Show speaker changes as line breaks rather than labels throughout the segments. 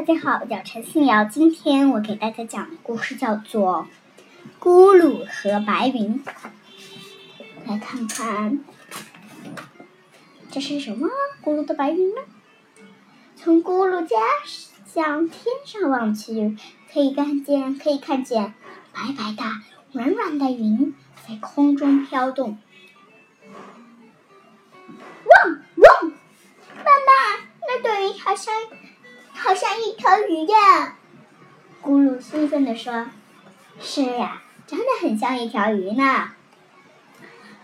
大家好，我叫陈信瑶。今天我给大家讲的故事叫做《咕噜和白云》。来看看，这是什么？咕噜的白云呢？从咕噜家向天上望去，可以看见，可以看见白白的、软软的云在空中飘动。汪汪！爸爸，那朵云好像……好像一条鱼呀！咕噜兴奋地说：“是呀，真的很像一条鱼呢。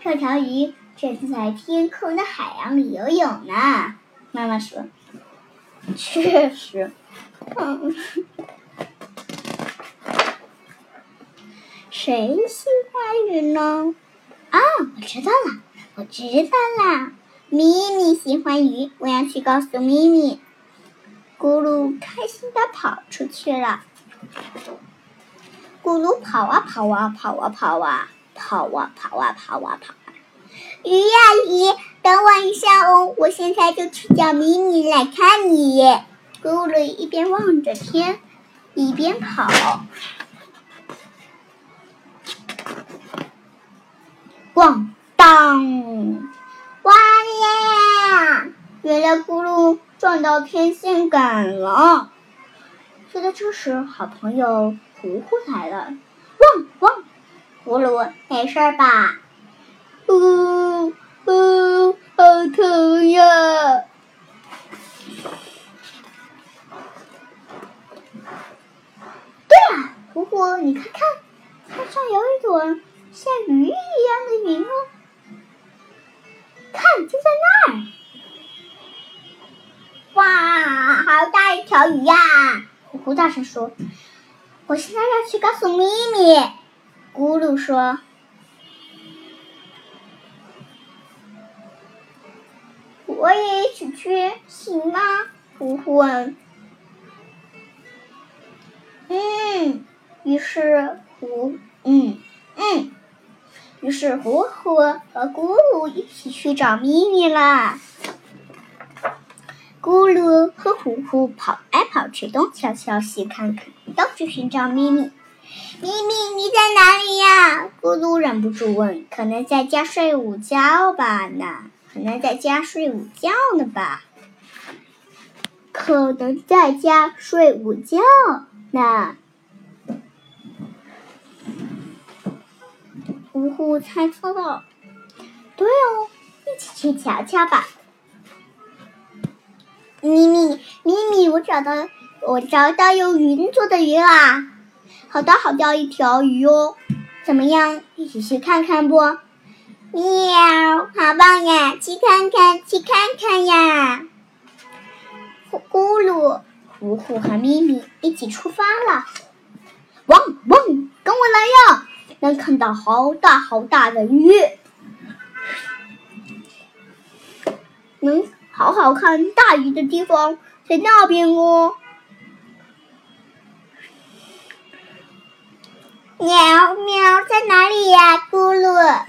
这条鱼正在天空的海洋里游泳呢。”妈妈说：“确实。”嗯，谁喜欢鱼呢？啊，我知道了，我知道了，咪咪喜欢鱼，我要去告诉咪咪。咕噜开心的跑出去了。咕噜跑啊跑啊跑啊跑啊跑啊跑啊跑啊跑啊。鱼呀鱼，等我一下哦，我现在就去叫咪咪来看你。咕噜一边望着天，一边跑。咣当！哇呀！原来咕噜。撞到天线。这时，好朋友糊糊来了。汪汪，葫芦，没事吧？呜呜，好疼呀！对了，糊糊，你看看，天上有一朵像鱼一样的云哦。看，就在那儿。哇，好大一条鱼呀！胡大声说：“我现在要去告诉咪咪。”咕噜说：“我也一起去，行吗？”呼呼问。嗯，于是胡嗯嗯，于是胡胡和咕噜一起去找咪咪了。咕噜和呼呼跑来跑去，东瞧瞧西看看，到处寻找咪咪。咪咪，你在哪里呀？咕噜忍不住问。可能在家睡午觉吧？呢？可能在家睡午觉呢吧？可能在家睡午觉呢。呼呼猜错了。对哦，一起去瞧瞧吧。咪咪咪咪，我找到我找到用云做的鱼啦！好大好大一条鱼哦！怎么样，一起去看看不？喵，好棒呀！去看看，去看看呀！咕噜、呼呼和咪咪一起出发了。汪汪，跟我来呀！能看到好大好大的鱼，能。好好看大鱼的地方在那边哦。喵喵，在哪里呀？咕噜。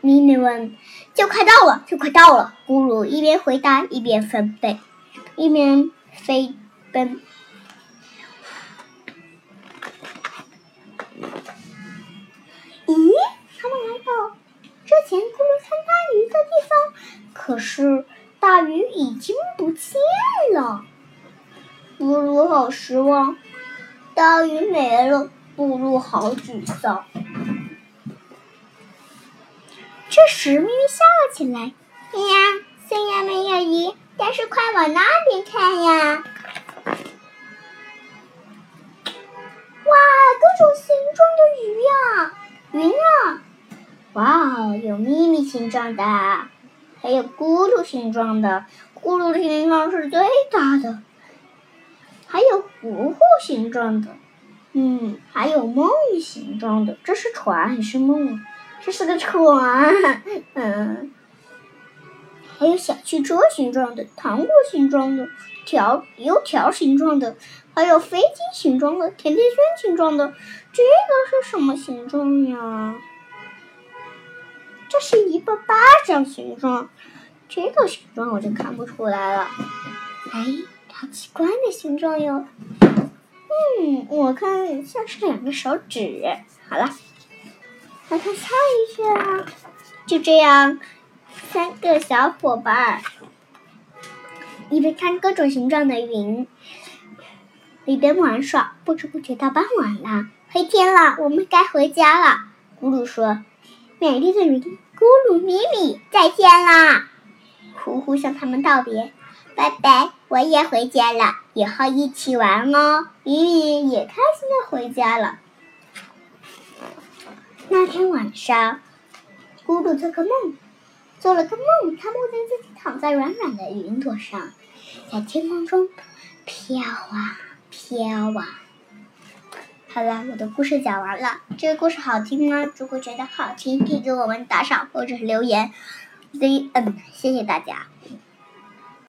咪咪问：“就快到了，就快到了。”咕噜一边回答一边飞奔，一边飞奔。可是大鱼已经不见了，布鲁好失望，大鱼没了，布鲁好沮丧。这时，咪咪笑了起来：“呀，虽然没有鱼，但是快往那边看呀！哇，各种形状的鱼呀，云啊！哇哦，有咪咪形状的。”还有咕噜形状的，咕噜形状是最大的。还有糊糊形状的，嗯，还有梦形状的。这是船还是梦？这是个船，嗯。还有小汽车形状的，糖果形状的，条油条形状的，还有飞机形状的，甜甜圈形状的。这个是什么形状呀？这是一个巴掌形状，这个形状我就看不出来了。哎，好奇怪的形状哟。嗯，我看像是两个手指。好了，来看下一句啊。就这样，三个小伙伴一边看各种形状的云，一边玩耍。不知不觉到傍晚了，黑天了，我们该回家了。咕噜说：“美丽的云，咕噜咪咪，再见啦！”呼呼向他们道别。拜拜，我也回家了，以后一起玩哦。咪咪也开心的回家了。那天晚上，咕噜做个梦，做了个梦，他梦见自己躺在软软的云朵上，在天空中飘啊飘啊。好了，我的故事讲完了。这个故事好听吗？如果觉得好听，可以给我们打赏或者是留言。Z N，谢谢大家。